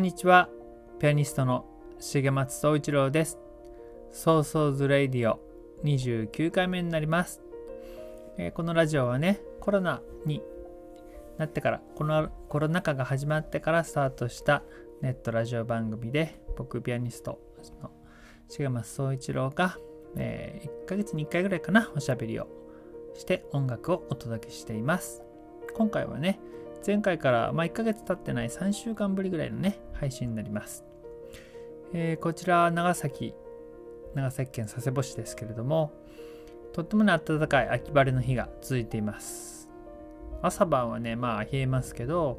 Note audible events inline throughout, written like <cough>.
こんにちは。ピアニストの重松総一郎です。 So-So's Radio 29回目になります、えーこのラジオはねコロナになってからこのコロナ禍が始まってからスタートしたネットラジオ番組で僕ピアニストの重松総一郎が、え1ヶ月に1回ぐらいかなおしゃべりをして音楽をお届けしています。今回はね前回から、まあ、1ヶ月経ってない3週間ぶりぐらいのね配信になります、えーこちら長崎長崎県佐世保市ですけれどもとってもね暖かい秋晴れの日が続いています。朝晩はねまあ冷えますけど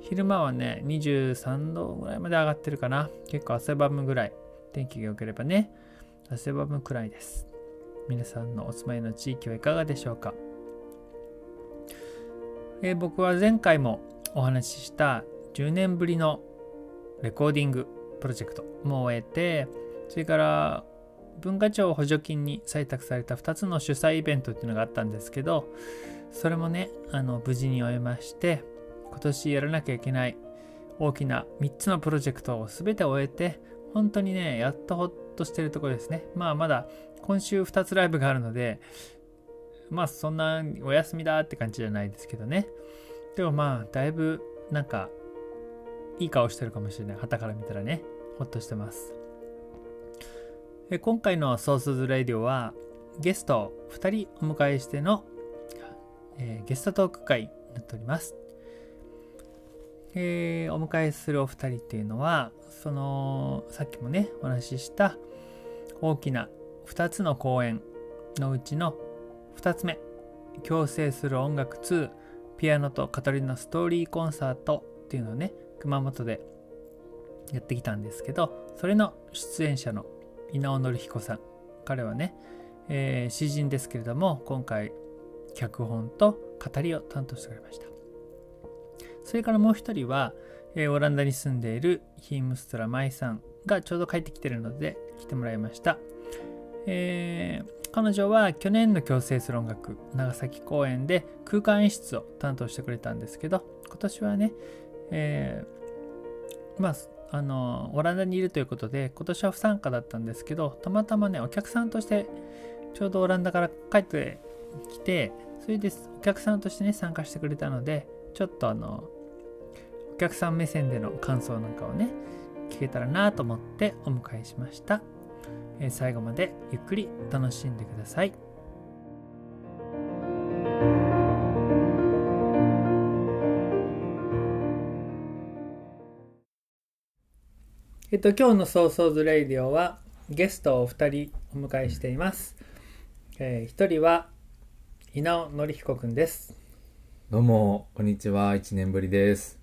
昼間はね23度ぐらいまで上がってるかな。結構汗ばむぐらい天気が良ければね汗ばむくらいです。皆さんのお住まいの地域はいかがでしょうか？えー僕は前回もお話しした10年ぶりのレコーディングプロジェクトも終えてそれから文化庁補助金に採択された2つの主催イベントっていうのがあったんですけどそれもねあの無事に終えまして今年やらなきゃいけない大きな3つのプロジェクトを全て終えて本当にねやっとほっとしてるところですね。まあまだ今週2つライブがあるのでまあそんなお休みだって感じじゃないですけどね。でもまあだいぶなんかいい顔してるかもしれない。旗から見たらね。ほっとしてます。え今回のソースズレディオはゲストを2人お迎えしての、えーゲストトーク会になっております。えーお迎えするお二人っていうのはそのさっきもねお話しした大きな2つの公演のうちの2つ目。共生する音楽2ピアノと語りのストーリーコンサートっていうのをね熊本でやってきたんですけどそれの出演者の稲尾紀彦さん。彼はね、えー詩人ですけれども今回脚本と語りを担当してくれました。それからもう一人は、えーオランダに住んでいるヒームストラマイさんがちょうど帰ってきてるので来てもらいました。えー彼女は去年の共生する音楽長崎公演で空間演出を担当してくれたんですけど今年はね、えーまああのオランダにいるということで今年は不参加だったんですけどたまたまねお客さんとしてちょうどオランダから帰ってきてそれでお客さんとしてね参加してくれたのでちょっとあのお客さん目線での感想なんかをね聞けたらなと思ってお迎えしました。え最後までゆっくり楽しんでください。えっと、今日のソーソーズレイディオはゲストを2人お迎えしています。え1人は稲尾紀彦くんです。どうも、こんにちは。1年ぶりです。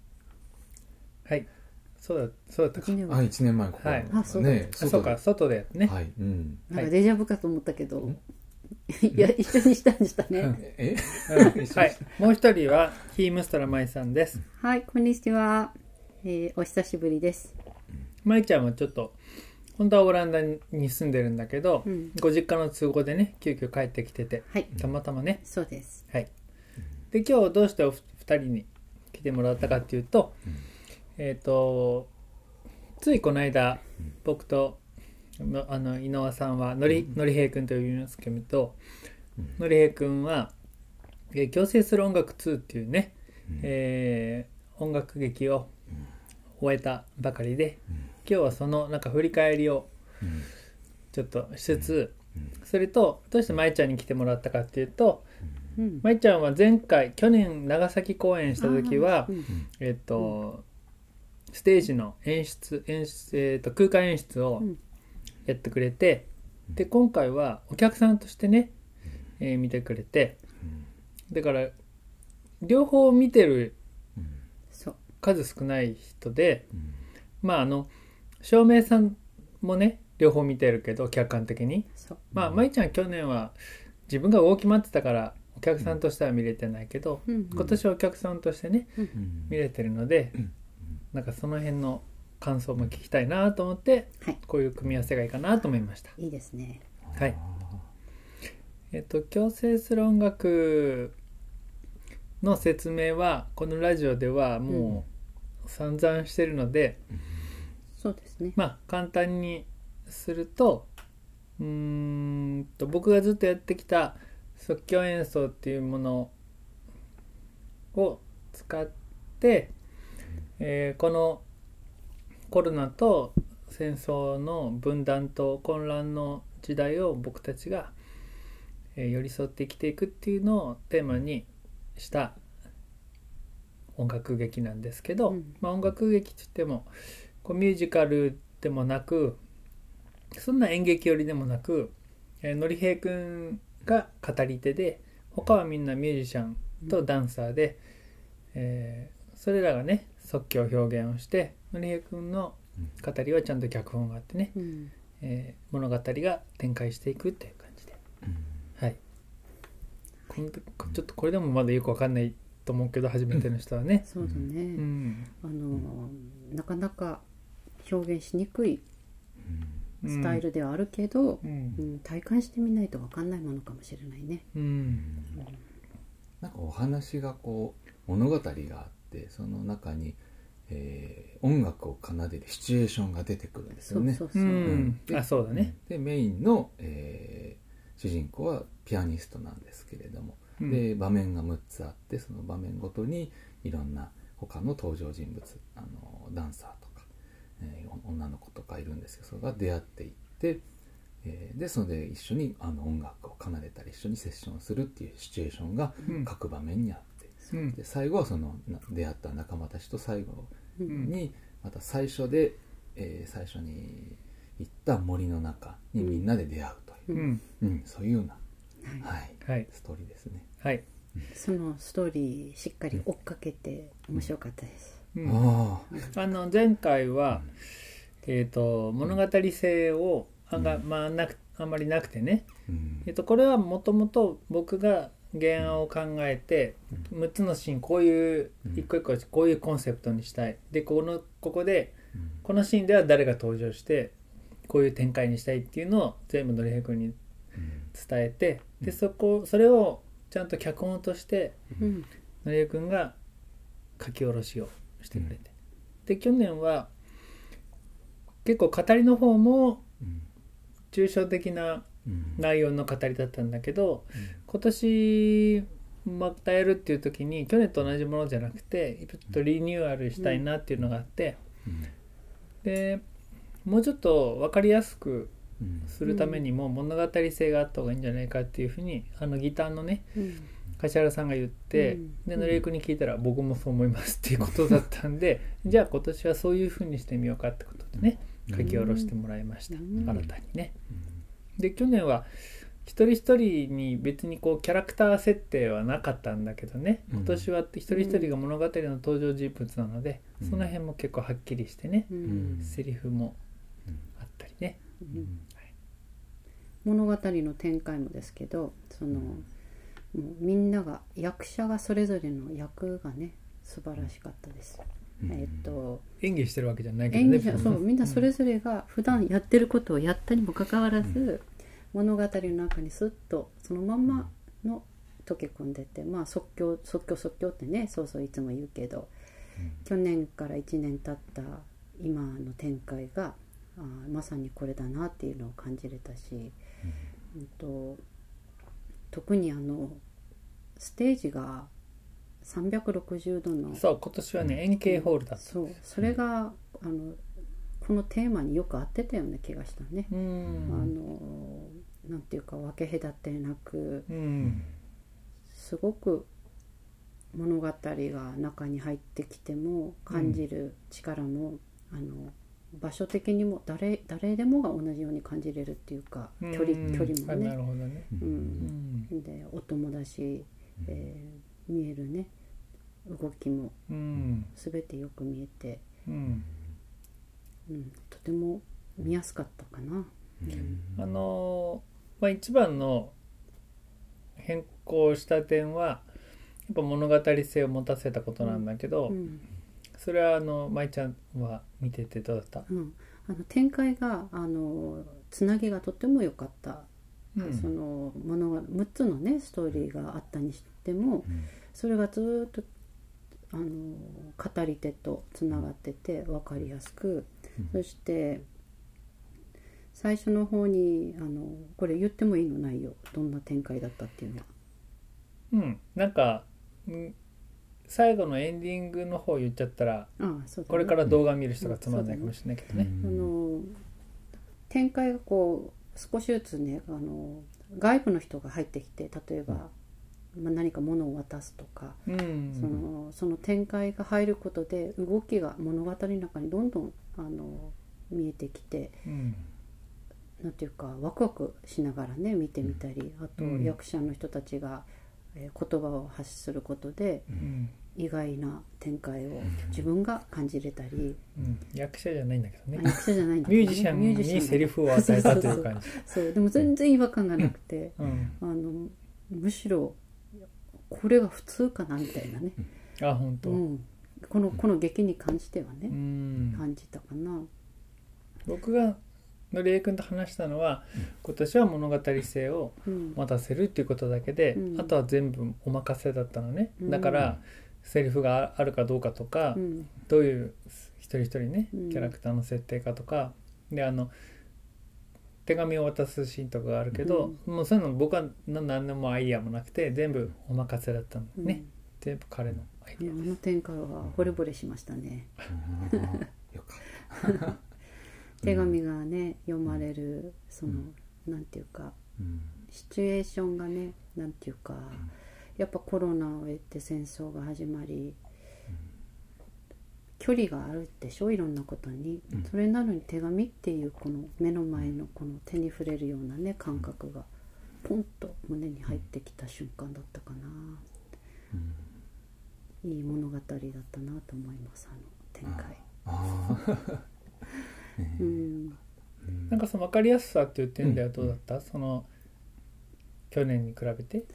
はい。そうだ、そうだったか。あ、1年前ここ、はいあそうだね、あそうか、外でね。はい、うん。なんかデジャブかと思ったけど、いや、一緒にしたんでしたね。え？うん <laughs> はい。もう一人はヒームストラマイさんです。はい、こんにちは。えーお久しぶりです。まいちゃんはちょっと本当はオランダに住んでるんだけど、うんご実家の都合でね急遽帰ってきててはい、たまたまねそうです。はいで今日どうしてお二人に来てもらったかっていうと、えっ、とついこの間僕とのあの井上さんはのりのりへい君と呼びますけどのりへい君は「えー共生する音楽2」っていうね、えー音楽劇を終えたばかりで今日はそのなんか振り返りをうんちょっとしつつうん。それとどうして舞ちゃんに来てもらったかっていうとうん。舞ちゃんは前回去年長崎公演した時はうん。えっとステージの演出演出、えっと空間演出をうん。やってくれてで今回はお客さんとしてね、えー見てくれてだから両方見てるそう。数少ない人でうん。まああの照明さんもね両方見てるけど客観的に。まあ舞ちゃん去年は自分が動き回ってたからお客さんとしては見れてないけどうん。今年はお客さんとしてねうん。見れてるのでうんなんかその辺の感想も聞きたいなと思ってはい。こういう組み合わせがいいかなと思いました。いいですね。はい。えっと共生する音楽の説明はこのラジオではもう散々してるので、そうですね。まあ簡単にするとうーんと僕がずっとやってきた即興演奏っていうものを使って、えーこのコロナと戦争の分断と混乱の時代を僕たちが、えー寄り添って生きていくっていうのをテーマにした音楽劇なんですけど、うん。まあ、音楽劇って言ってもこうミュージカルでもなくそんな演劇寄りでもなく、えーのりへいくんが語り手で他はみんなミュージシャンとダンサーで、えーそれらがね即興表現をしてのりへいくんの語りはちゃんと脚本があってね、うん。えー物語が展開していくっていう感じで。はい。このこちょっとこれでもまだよくわかんないと思うけど初めての人はね、そうだね、うん。あのなかなか表現しにくいスタイルではあるけど、うん。うん体感してみないと分かんないものかもしれないね。うん。なんかお話がこう物語があってその中に、えー音楽を奏でるシチュエーションが出てくるんですよね。そうそうそう。うん。であそうだね、でメインの、えー主人公はピアニストなんですけれども、うん。で場面が6つあってその場面ごとにいろんな他の登場人物あのダンサーとか、えー女の子とかいるんですけどそれが出会っていって、えーでそれで一緒にあの音楽を奏でたり一緒にセッションをするっていうシチュエーションがうん。各場面にあって、うん。で最後はそのな出会った仲間たちと最後うん。にまた最初で、えー最初に行った森の中にみんなで出会うという。う、ん。うん。そういうような、はい。はい、はい。ストーリーですね。はい、そのストーリーしっかり追っかけて面白かったです。うん。ああの前回は、えー、と物語性をあが、まあ、なくあんまりなくてね、あ、うん。えー、とこれはもともと僕が原案を考えて6つのシーンこういううん。一個一個こういうコンセプトにしたい。でこのここでうん。このシーンでは誰が登場してこういう展開にしたいっていうのを全部のりへくんに伝えてでそこそれをちゃんと脚本としてうん。のりえくんが書き下ろしをしてくれて、で去年は結構語りの方もうん。抽象的なうん。内容の語りだったんだけど今年またやるっていう時に去年と同じものじゃなくてちょっとリニューアルしたいなっていうのがあって、うん。でもうちょっと分かりやすくうん。するためにも物語性があった方がいいんじゃないかっていうふうにあのギターのねうん。柏原さんが言って、うん。でのりえくんに聞いたら僕もそう思いますっていうことだったんでじゃあ今年はそういうふうにしてみようかってことでね書き下ろしてもらいました、うん。新たにね。で去年は一人一人に別にこうキャラクター設定はなかったんだけどね。うん。今年は一人一人が物語の登場人物なので、うん。その辺も結構はっきりしてね、うん。セリフもあったりね。うん。物語の展開もですけどその、もうみんなが役者がそれぞれの役がね素晴らしかったです。うん。えっと演技してるわけじゃないけどね。演技者そうみんなそれぞれが普段やってることをやったにもかかわらず、物語の中にスッとそのまんまの溶け込んでてまあ即興即興即興ってねそうそういつも言うけど、去年から1年経った今の展開があーまさにこれだなっていうのを感じれたし、うん。と特にあのステージが360度のそう今年はね円形ホールだったそうそれがあのこのテーマによく合ってたような気がしたね。うあんのなんていうか分け隔てなくうんすごく物語が中に入ってきても感じる力も、あの場所的にも誰誰でもが同じように感じれるっていうか距離うん。距離もね、う、うん。ん。で音もだし、えー見えるね動きもうん。全てよく見えて、うんうん、とても見やすかったかな。あのーまあ一番の変更した点はやっぱ物語性を持たせたことなんだけど、うん。それはあの舞ちゃんは見ててどうだった、うん、あの展開があのつなぎがとても良かった、うん。そのものが6つのねストーリーがあったにしてもそれがずーっとあの語り手とつながってて分かりやすく、そして最初の方にあのこれ言ってもいいの？ないよどんな展開だったっていうのは。うん。なんかうん最後のエンディングの方言っちゃったらああそうだね。これから動画見る人がつまんないかもしれないけどね。あの展開がこう少しずつねあの外部の人が入ってきて例えば、まあ、何か物を渡すとか、うん。そのその展開が入ることで動きが物語の中にどんどんあの見えてきてうん。なんていうかワクワクしながらね見てみたりあとうん。役者の人たちが、えー言葉を発することでうん。意外な展開を自分が感じれたり、うん。役者じゃないんだけどね。あ役者じゃないんだミュージシャンミュージシャン。にセリフを与えたという感じ。そうでも全然違和感がなくて、うん、あのむしろこれが普通かなみたいなね、あ本当。ううん。ん、このこの劇に関してはね、ん。感じたかな。僕がのりえ君と話したのは、今年は物語性をうん。持たせるっていうことだけで、うん。あとは全部お任せだったのね、うん。だからセリフがあるかどうかとか、うん。どういう一人一人ねうん。キャラクターの設定かとか、であの手紙を渡すシーンとかがあるけど、もうそういうの僕はな何でもアイディアもなくて全部お任せだったのうん。ね、全部彼のアイディねあの展開は惚れ惚れしましたね。よかった。<laughs> 手紙がね読まれるその、なんていうかうん。シチュエーションがねなんていうか、やっぱコロナを経て戦争が始まり、距離があるでしょ？いろんなことに、うん。それなのに手紙っていうこの目の前のこの手に触れるようなね感覚がポンと胸に入ってきた瞬間だったかな、いい物語だったなと思いますあの展開。<laughs> なんかその分かりやすさっていう点ではどうだった、その去年に比べて？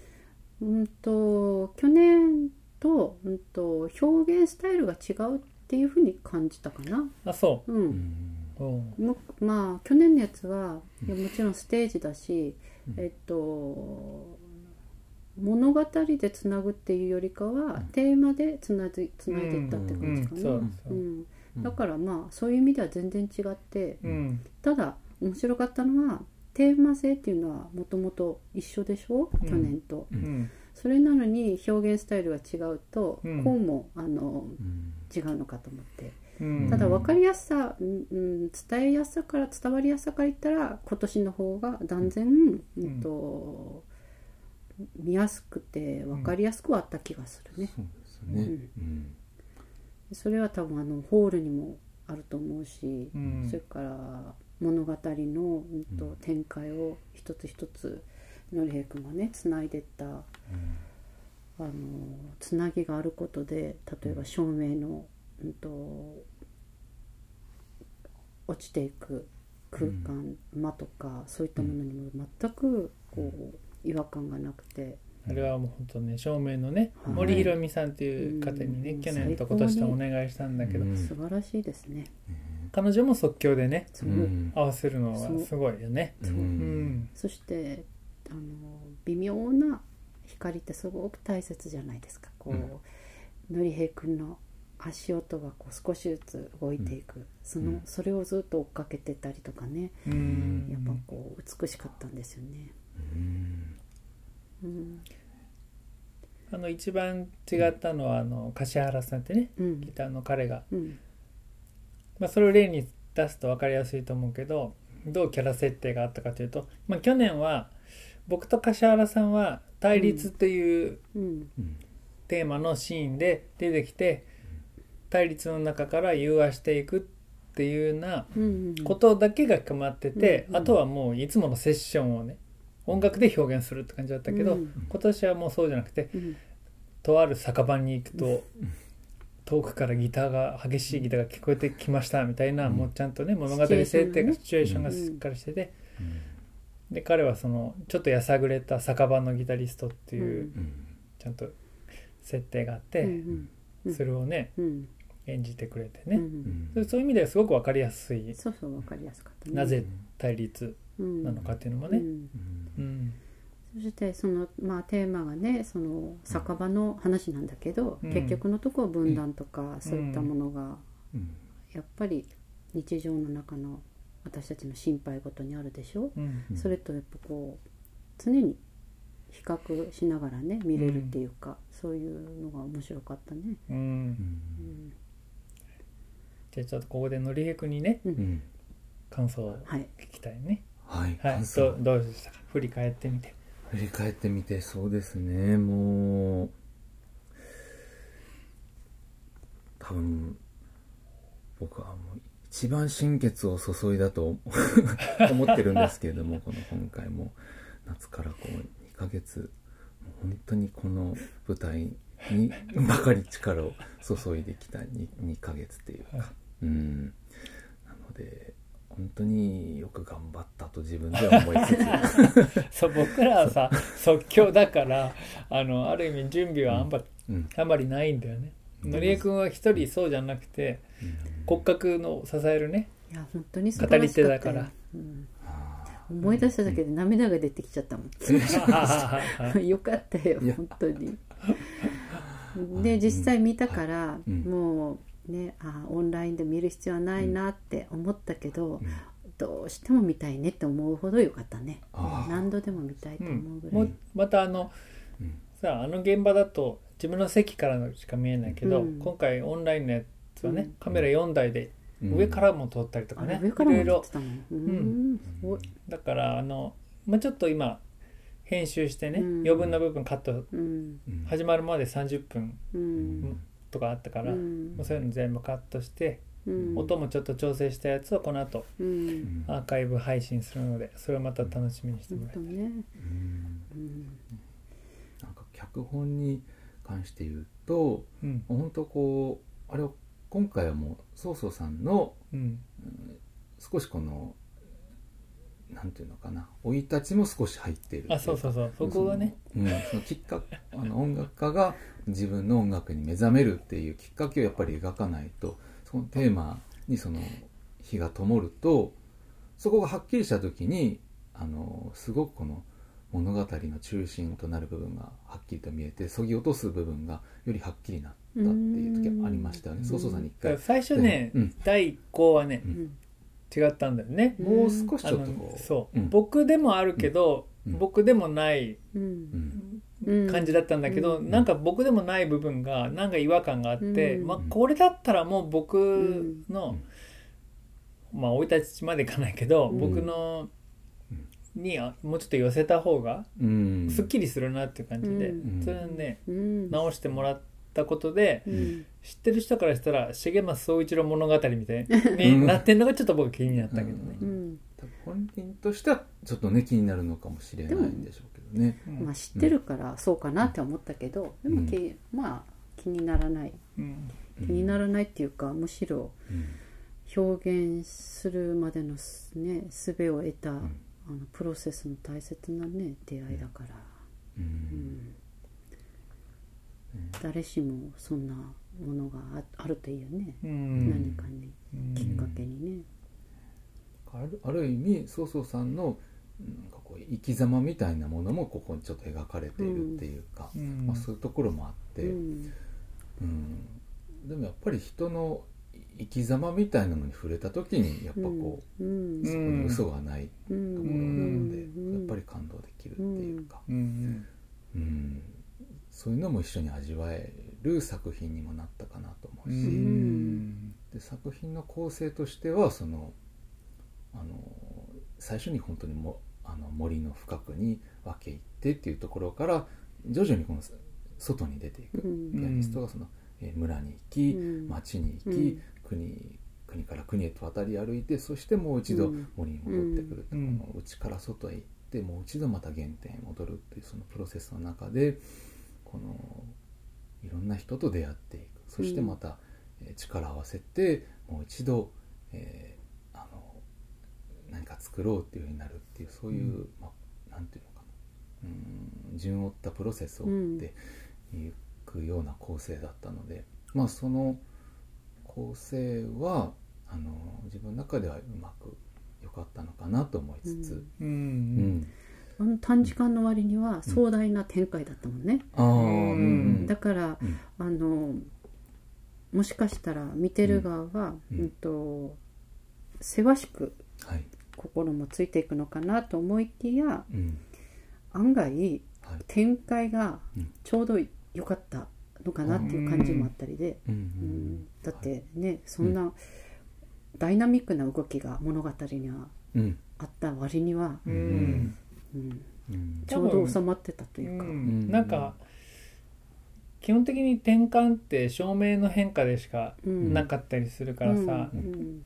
うんと去年と,、うん、と表現スタイルが違うっていうふうに感じたかな。あそう。ん。うん。まあ去年のやつはいやもちろんステージだし、えっと物語でつなぐっていうよりかは、テーマでつなぎつないでいったって感じかな、うんだからまあそういう意味では全然違ってうん。ただ面白かったのはテーマ性っていうのはもともと一緒でしょ、うん。去年と。うん。それなのに表現スタイルが違うと、うん。こうもあのうん違うのかと思って。うん。ただ分かりやすさ、うんうん、伝えやすさから伝わりやすさから言ったら今年の方が断然、うん。と見やすくて分かりやすくはあった気がするね。そうん。それは多分あのホールにもあると思うし、うん。それから物語の、うんと展開を一つ一つのりへい君がねつないでった、あのつなぎがあることで例えば照明の、うん、と落ちていく空間、間とかそういったものにも全くこう違和感がなくて、あれはもう本当ね照明のね、はい。森ひろみさんっていう方にね、うん。去年と今年とお願いしたんだけど、うん素晴らしいですね。彼女も即興でねそう。うん合わせるのはすごいよね。う。うんん。そしてあの微妙な光ってすごく大切じゃないですか。こう、のりへいくんの足音がこう少しずつ動いていく、そのうん。それをずっと追っかけてたりとかね、うん。やっぱこう美しかったんですよね。うん。うん。あの一番違ったのはあの柏原さんってねうん。ギターの彼が、うん。まあ、それを例に出すと分かりやすいと思うけどどうキャラ設定があったかというと、まあ、去年は僕と柏原さんは対立というテーマのシーンで出てきて対立の中から融和していくっていうようなうんことだけが決まってて、うんあとはもういつものセッションをね音楽で表現するって感じだったけど、うん今年はもうそうじゃなくてうん。とある酒場に行くと遠くからギターが激しいギターが聞こえてきましたみたいな、うん。もうちゃんとね物語設定がシチュエーションがしっかりしてて、で彼はそのちょっとやさぐれた酒場のギタリストっていう、うん。ちゃんと設定があっうて、それをねうん。演じてくれてね、そういう意味ではすごく分かりやすい。そうそうわかりやすかったね。なぜ対立ななのかっていうのもね、うん。そしてその、まあ、テーマがねその酒場の話なんだけど、うん。結局のところ分断とか、そういったものがうん。やっぱり日常の中の私たちの心配事にあるでしょ、うんうん。それとやっぱこう常に比較しながらね見れるっていうか、そういうのが面白かったね。うん。うん。じゃあちょっとここでのりへくにね感想をはい、聞きたいね。はいはい感想。どうどうでしたか？振り返ってみて。振り返ってみてそうですね。もう多分僕はもう一番心血を注いだと <laughs> 思ってるんですけれどもこの今回も。夏からこう2ヶ月本当にこの舞台にばかり力を注いできた 2, 2ヶ月っていうか、はいうん。なので本当によく頑張ったと自分では思いつつ。<laughs> そう僕らはさ即興だからあのある意味準備はあんま,、うん。あんまりないんだよね。うんのりえくんは一人そうじゃなくて骨格の支えるね。いや本当に素晴らしかった語り手だから。ようん。思い出しただけで涙が出てきちゃったもん。<laughs> よかったよ本当に。で実際見たから、うん。もうねあオンラインで見る必要はないなって思ったけど、うん。どうしても見たいねって思うほどよかったね。何度でも見たいとうん思うぐらい、もうまたあのうん。さああの現場だと自分の席からのしか見えないけど、うん。今回オンラインのやつはね、うん。カメラ4台でうん。上からも撮ったりとかね、あれ上からもいろいろ。撮ってたもん。うん。すごい。だからあの、まあ、ちょっと今編集してね、うん。余分な部分カット始まるまで30分うん。とかあったから、うん。もうそういうの全部カットして、うん。音もちょっと調整したやつをこの後ううんん。アーカイブ配信するのでそれをまた楽しみにしてもらいたい、本当ね。うん。うん。なんか脚本に関して言うとうん。本当こうあれを今回はもうそうそうさんのうん。少しこのなんていうのかな生い立ちも少し入っているあそうそうそう。そこがね。うん、そのきっかあの音楽家が自分の音楽に目覚めるっていうきっかけをやっぱり描かないとそのテーマにその火が灯るとそこがはっきりした時にあのすごくこの物語の中心となる部分がはっきりと見えてそぎ落とす部分がよりはっきりなったっていう時がありましたよね。うん。そうそうさんに一回。だから最初ね、うん。第1項はね、うん。違ったんだよね、もう少しあちょっとこう。のそう、ん。僕でもあるけど、うん。僕でもない感じだったんだけど、うん。なんか僕でもない部分がなんか違和感があって、うん。まあ、これだったらもう僕の、まあ生い立ちまでいかないけど、うん。僕のにあもうちょっと寄せた方がうん。すっきりするなっていう感じで、うん。それをねうん。直してもらったことで、うん。知ってる人からしたら重松総一郎物語みたいに <laughs> なってんのがちょっと僕気になったけどね。うん。多分本人としてはちょっとね気になるのかもしれないんでしょうけどね。うんまあ知ってるからそうかなって思ったけど、でもきまあ気にならない。うん。気にならないっていうかむしろうん。表現するまでのすね術を得た、んあのプロセスの大切なね出会いだから、ううん。ん誰しもそんなものがああるといいよね、うん。何かに。うん。きっかけにね。あるある意味そうそうさんのなんかこう生き様みたいなものもここにちょっと描かれているっていうか、うん。まあ、そういうところもあって、ううんん。でもやっぱり人の生き様みたいなのに触れた時にやっぱこう、うん。そこに嘘がないうんところなので、うん。やっぱり感動できるっていうか、うん。うん。そういうのも一緒に味わえる作品にもなったかなと思うし、うん。で作品の構成としてはそのあの最初に本当にもあの森の深くに分け入ってっていうところから徐々にこの外に出ていく、うん。ピアニストがその、えー村に行き、うん。町に行き、うん国国から国へと渡り歩いてそしてもう一度うん。森に戻ってくる、うん。この内から外へ行ってもう一度また原点へ戻るっていうそのプロセスの中でこのいろんな人と出会っていく。そしてまた、えー力を合わせてもう一度、えーあの何か作ろうっていうようになるっていうそういう、うん。まあ、なんていうのかな。うん順を追ったプロセスを追っていくような構成だったので、まあその構成はあの自分の中ではうまく良かったのかなと思いつつ、ううん。ん。あの短時間の割には壮大な展開だったもんね、ああうん。うんだからうん。あのもしかしたら見てる側は、ううん。んとせわしくはい心もついていくのかなと思いきやうん。案外はい。展開がうん。ちょうど良かったのかなっていう感じもあったりで、うん。うん。だってねそんなダイナミックな動きが物語にはうんあった割には、ううん。んうん。うん。ちょうど収まってたというか、うん。なんか基本的に転換って照明の変化でしかうん。なかったりするからさ、うん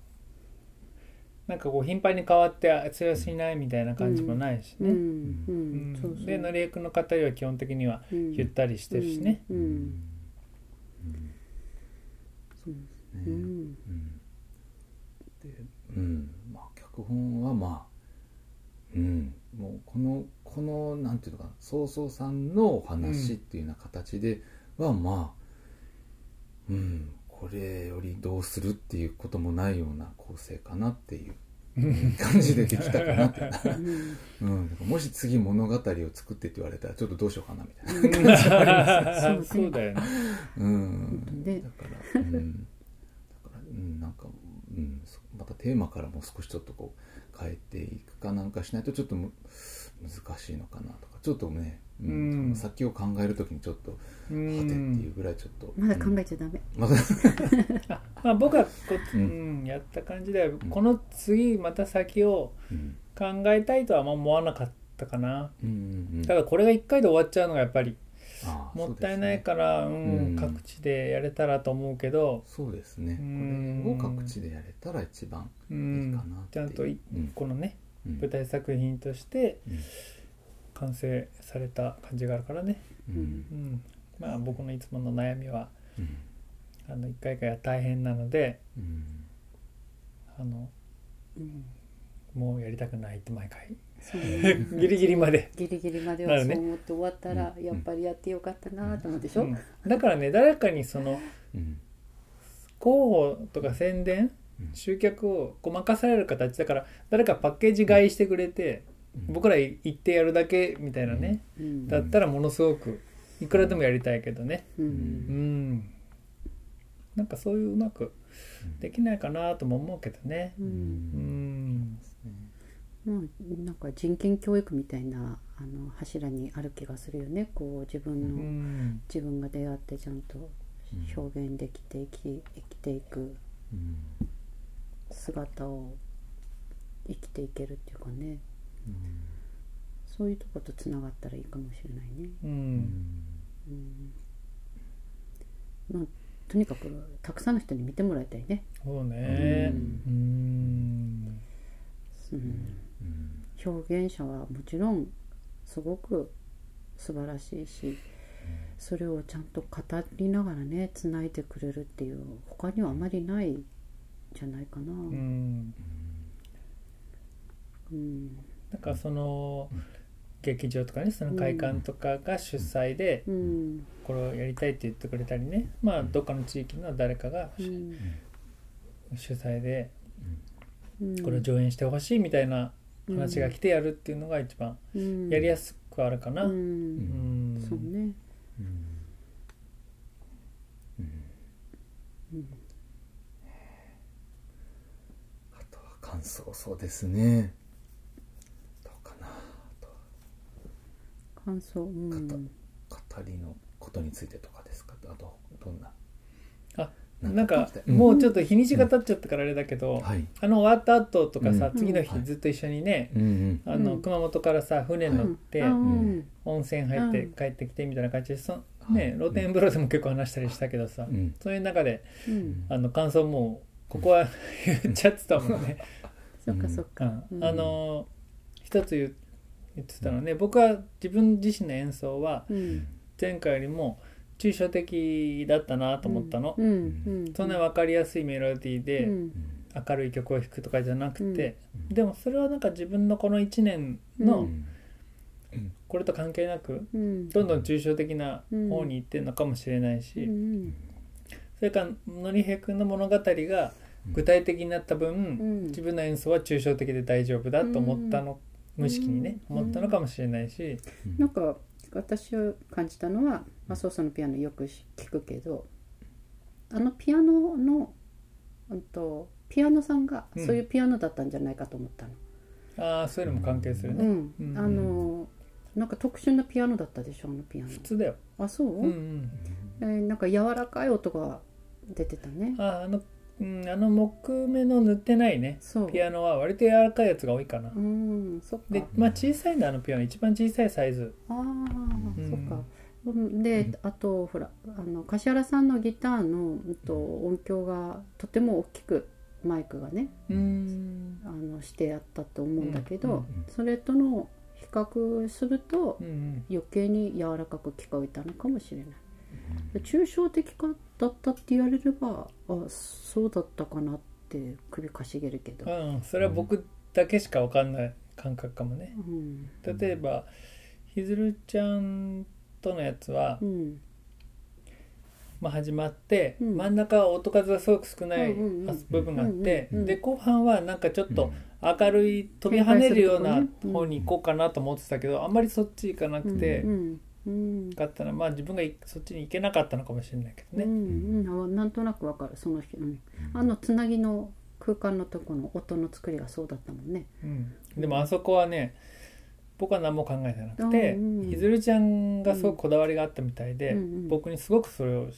なんかこう頻繁に変わって強しないみたいな感じもないしね、でのりえくんの語りは基本的にはうん。ゆったりしてるしね、うんうん。そうですね、うん。うん。でうん。まあ脚本はまあうん。もうこのこのなんていうのかな曹操さんのお話っていうような形では、まあうんこれよりどうするっていうこともないような構成かなっていう。感じでできたかなって。いう、うん。もし次物語を作ってって言われたらちょっとどうしようかなみたいな。そうね。そうだよね。ねうんだから、うん、だから、うん、なんか、うん、そまたテーマからもう少しちょっとこう変えていくかなんかしないとちょっとむ難しいのかなとかちょっとね、うん。うん。先を考えるときにちょっとはうてっていうんぐらいちょっと、まだ考うんえちゃダメ、まだ。あ <laughs> まあ僕はこう、ん。んやった感じでこの次また先をうん。考えたいとはあんま思わなかったかな。ただこれが1回で終わっちゃうのがやっぱりああもったいないからう、うんん。各地でやれたらと思うけど、そうですね。うん。これを各地でやれたら一番ういいんかなちゃんとこのねうん。舞台作品としてうん完成された感じがあるからね、うん。うん、まあ僕のいつもの悩みはうん。あの1回1回は大変なのでうん。あのうんもうやりたくないって毎回。そうね。ギリギリまで、ギリギリまではそう思って終わったら、うん。やっぱりやってよかったなと思うでしょ、うん。だからね誰かにそのうん。広報とか宣伝うん。集客をこう任される形だから誰かパッケージ買いしてくれてうん僕ら行ってやるだけみたいなね。うん。だったらものすごくいくらでもやりたいけどね。ううん。ん。なんかそういううまくできないかなとも思うけどね。ううん。んまあ、なんか人権教育みたいなあの柱にある気がするよね。こう自分うの、ん。自分が出会ってちゃんと表現できて生き生きていくうん。姿を生きていけるっていうかね。うんそういうとことつながったらいいかもしれないね。ううん。んまあ、とにかくたくさんの人に見てもらいたいね。そうね。ううん。うん。うん。表現者はもちろんすごく素晴らしいしそれをちゃんと語りながらねつないでくれるっていう他にはあまりないんじゃないかな。うん。うんなんかその劇場とかねその会館とかが主催でうん。これをやりたいって言ってくれたりねまあどっかの地域の誰かがうん。主催でうん。これを上演してほしいみたいな話が来てやるっていうのが一番うん。やりやすくあるかな。ううん。ん。そうね。あとは感想そうですねどうかなあとは感想。うん。語りのことについてとかですか？あとどんな？あなんかうん。もうちょっと日にちが経っちゃったからあれだけど、はい。あの終わった後とかさ、うん。次の日はいずっと一緒にね、うんうん。あのうん。熊本からさ船乗って、うん。温泉入ってうん。帰ってきてみたいな感じでそ、はい。ね、露天風呂でも結構話したりしたけどさ、うん。そういう中でうん。あの感想もうここは <laughs> 言っちゃってたもんね。そっかそっうかん、あの一つ言言ってたのね僕は自分自身の演奏はうん前回よりも抽象的だったなと思ったの、そんな分かりやすいメロディーでうん。明るい曲を弾くとかじゃなくて、でもそれはなんか自分のこの1年のうん。これと関係なくうん。どんどん抽象的な方に行ってるのかもしれないし、うんそれからのりへくんの物語が具体的になった分、うん。自分の演奏は抽象的で大丈夫だと思ったの、無意識にね、うん。思ったのかもしれないし、なんか私を感じたのは、まあ、ソーサのピアノよく聞くけどあのピアノの、うん、とピアノさんがうん。そういうピアノだったんじゃないかと思ったの。ああそういうのも関係するね、うん。うん。あのなんか特殊なピアノだったでしょあのピアノ。普通だよ、あそう、うんうん、えーなんか柔らかい音が出てたね。あーあの、うん、あの木目の塗ってないね。ピアノは割と柔らかいやつが多いかな、うんそっか。でまあ小さいんだあのピアノ一番小さいサイズああ、うんそっか。うんで、あとほらあの柏原さんのギターの、うんと、音響がとても大きくマイクがねうんあのしてやったと思うんだけど、うんうんそれとの比較するとうんうん余計に柔らかく聞こえたのかもしれない。抽象的かだったって言われればあそうだったかなって首かしげるけど。うん、それは僕だけしか分かんない感覚かもね。うん。例えばひずるちゃんとのやつは、うん。まあ、始まって、うん。真ん中は音数がすごく少ないうんうんうん。部分があって、うんうんうんで後半はなんかちょっと明るい飛び跳ねるような方に行こうかなと思ってたけど、あんまりそっち行かなくて、うんうんかったらまあ自分がいそっちに行けなかったのかもしれないけどね。うんうん、あなんとなくわかる。その日、うん、あのつなぎの空間のとこの音の作りがそうだったもんね。うん。でもあそこはね僕は何も考えてなくて、うんうん。ひずるちゃんがすごくこだわりがあったみたいで、うんうん。僕にすごくそれを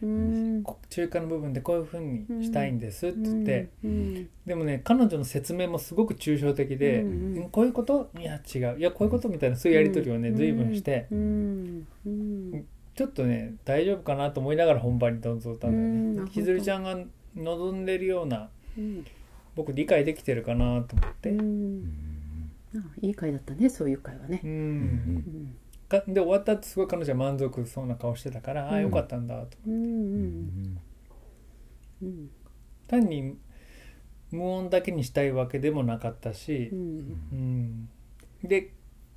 中間の部分でこういう風にしたいんですって言って、うん。でもね彼女の説明もすごく抽象的で、こういうこと？いや違う。いやこういうことみたいなそういうやり取りをね、随分して、ちょっとね大丈夫かなと思いながら本番にどんどんだようん。ねひずるちゃんが望んでるようなうん。僕理解できてるかなと思って、いい回だったねそういう回はね。う。んで終わった後すごい彼女は満足そうな顔してたから、ああうんよかったんだとうんうんうん単に無音だけにしたいわけでもなかったしう、ん。うん。で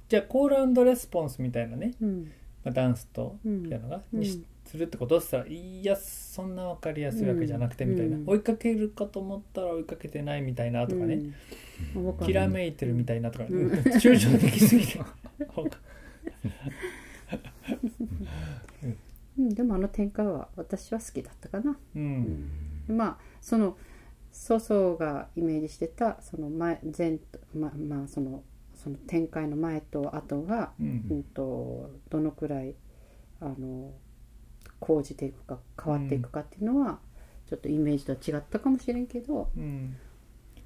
じゃあコールレスポンスみたいなね、うん。まあ、ダンスとうんピアノが、うん。にしするってことって言ったらいやそんな分かりやすいわけじゃなくてみたいな、うん。追いかけるかと思ったら追いかけてないみたいなとかね、きらめいてるみたいなとか、うん。抽象的すぎてうんでもあの展開は私は好きだったかな。うん。まあそのソソがイメージしてたその前前とままあそのその展開の前と後が、ううんん、とどのくらいあの講じていくか変わっていくかっていうのは、ちょっとイメージとは違ったかもしれんけど、うん。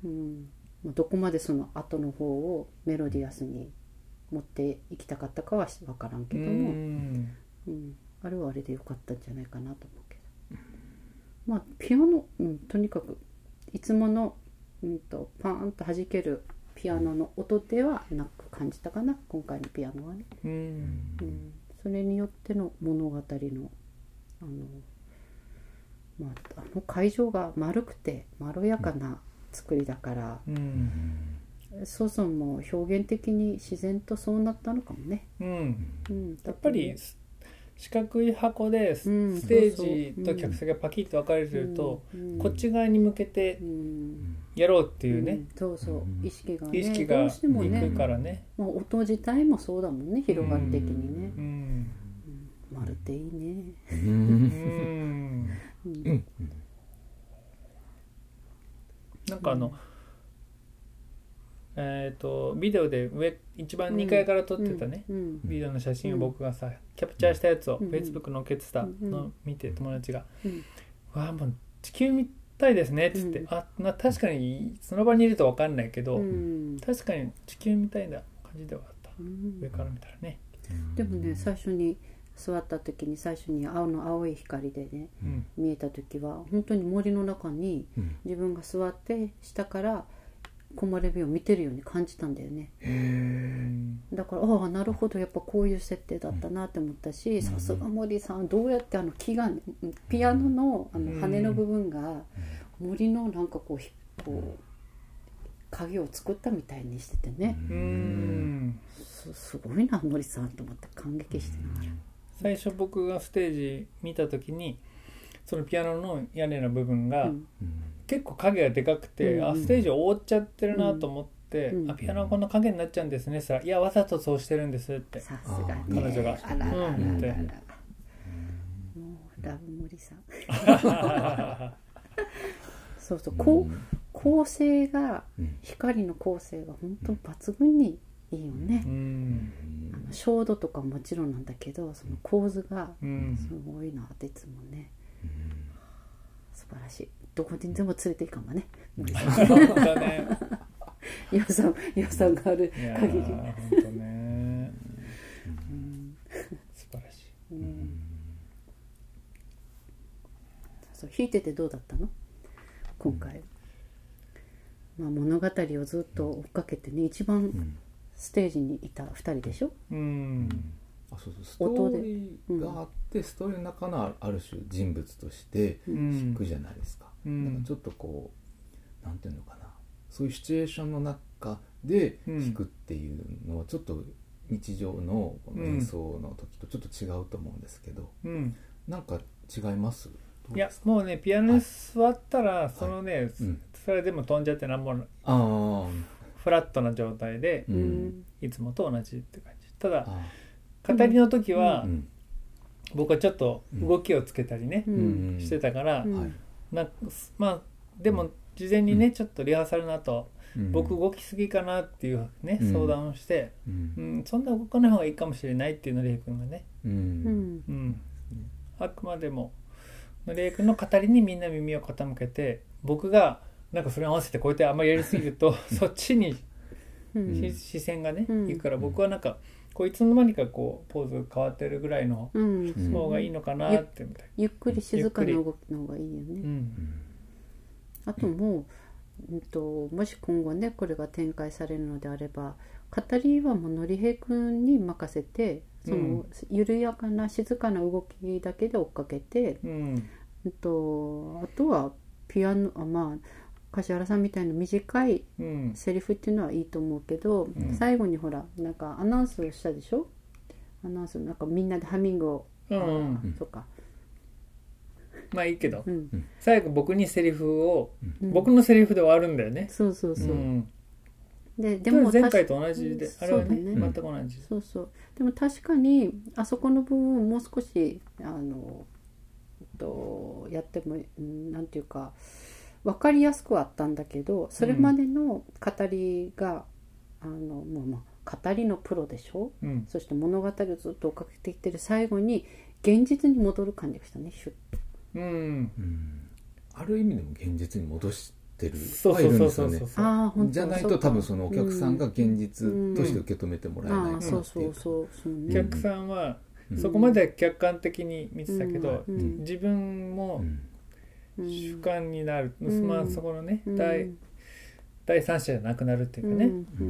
うん。まあ、どこまでその後の方をメロディアスに持っていきたかったかは分からんけうども、ん。うん、あれはあれでよかったんじゃないかなと思うけど、まあピアノ、うん、とにかくいつもの、うん、とパーンと弾けるピアノの音ではなく感じたかな今回のピアノはね、うん。うん、それによっての物語のあの,、まあ、あの会場が丸くてまろやかな作りだから、うんソソンも表現的に自然とそうなったのかもね、うん。うん、やっぱり四角い箱でスうん。ステージと客席がパキッと分かれてると、うん。こっち側に向けてうん。やろうっていうね。ん、そうそう。意識がね意識どがうしてもいねくからね。まあ、音自体もそうだもんね広がり的にね。う、ん。まるっていいね、ううんん。うん。なんかあの、えー、とビデオで上一番2階から撮ってたね、うんビデオの写真を僕がさキャプチャーしたやつをうん。Facebook 載っけてたうん。のを見て友達が。うん「わあもう地球みたいですね」っつって、うん。あな確かにその場にいると分かんないけど、うん。確かに地球みたいな感じではあった。うん。上から見たらね、でもね最初に座った時に最初に青の青い光でねうん。見えた時は本当に森の中にうん。自分が座って下から木漏れ日を見てるように感じたんだよね。うんだからああなるほどやっぱこういう設定だったなって思ったしさすが森さんどうやってあの木がねピアノのあうんの羽の部分が森のなんかこうひこう影を作ったみたいにしててね。うん。すすごいな森さんと思って感激してながら。最初僕がステージ見た時にそのピアノの屋根の部分が、うん結構影がでかくて、うんあステージを覆っちゃってるなと思って、うんあピアノはこんな影になっちゃうんですねそしたら「いやわざとそうしてるんです」って。さすが彼女が。あらららら。ら、うん。もうラブ森さん。<laughs> そうそう。こう構成がうん光の構成が本当抜群にいいよね。う、ん。あの照度とかももちろんなんだけどその構図がうん。すごいなっていつもね。素晴らしいどこにでも連れていかん。わね <laughs> ね。予算予算がある限り。本当ね。うん。素晴らしい。うん。そう弾いててどうだったの？今回、まあ、物語をずっと追っかけてね一番うん。ステージにいた2人でしょ？うん。あそうそう。ストーリーがあってストーリーの中のある種人物としてうん。弾くじゃないですか,、うん。なんかちょっとこうなんていうのかな。そういうシチュエーションの中で弾くっていうのはちょっと日常のこの演奏の時とちょっと違うと思うんですけど、うん。なんか違います？いやもうねピアノに座ったらそのね、うん。それでも飛んじゃってなんもあフラットな状態でいつもと同じって感じ。ただあ語りの時は、僕はちょっと動きをつけたりねう、んしてたから、なまあでも事前にね、うん。ちょっとリハーサルの後、うん。僕動きすぎかなっていうね、うん相談をして、うん。うん、そんな動かない方がいいかもしれないっていうのりえ君がね、ううん。ん。うん、あくまでものりえ君の語りにみんな耳を傾けて僕がなんかそれに合わせてこうやってあんまりやりすぎるとそっちにうん。し視線がね、うん。いくから僕はなんかこういつの間にかこうポーズ変わってるぐらいのうん。うん方がいいのかなってみたいゆっくり静かな動きの方がいいよな、うね、ん。あともう、うん、ともし今後ねこれが展開されるのであれば語りはもうのりへいくんに任せてその、うん。緩やかな静かな動きだけで追っかけて、うん。うん、とあとはピアノあまあ柏原さんみたいな短いうん。セリフっていうのはいいと思うけど、うん。最後にほらなんかアナウンスしたでしょ？アナウンスなんかみんなでハミングを、うんあうん。そっか、まあいいけど。うん。最後僕にセリフをうん。僕のセリフで終わるんだよね、そうそうそう、ん、でででも前回と同じでうんあれはねね。全く同じ。そうそう。でも確かにあそこの部分をもう少しあのとやってもうんなんていうか分かりやすくはあったんだけどそれまでの語りが、あのもうまあ語りのプロでしょ？うん。そして物語をずっと追っかけていってる最後に現実に戻る感じがしたねシュッと。うん。うん。ある意味でも現実に戻してるそうはいそうそうるんですよね。そうそうああ本当じゃないと多分そのお客さんが現実として受け止めてもらえない。かそうそうそうそう。おね客さんはうん。そこまでは客観的に見てたけど、うん。うん。自分もうんうん主観になる、うん。まあそこのね、うん。第第三者じゃなくなるっていうかね、うん。うん。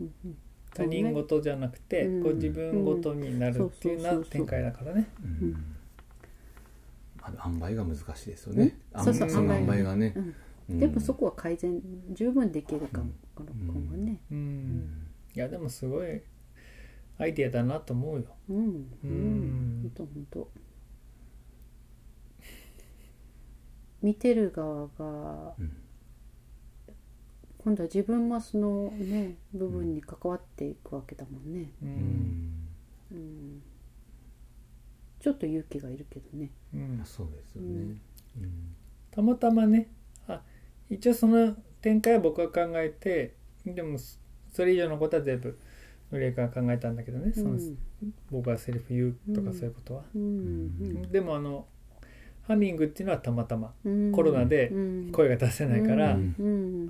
うん。他人事じゃなくて、うんこう自分事になるっていうな展開だからね。うん。あの塩梅が難しいですよね。うん。そうそう塩梅がね。うん。うん。でもそこは改善十分できるかうん。この今後ね。うん。いやでもすごいアイディアだなと思うよ。うん。ううんん。本当本当見てる側がうん。今度は自分もそのね部分に関わっていくわけだもんね、ううん。んうん、ちょっと勇気がいるけどね。うん。そうですよね。うん。たまたまねあ一応その展開は僕が考えてでもそそれ以上のことは全部のりえくんが考えたんだけどね。その、うん。僕がセリフ言うとかうんそういうことは、うん。でもあのハミングっていうのはたまたまうん。コロナでうん。声が出せないから、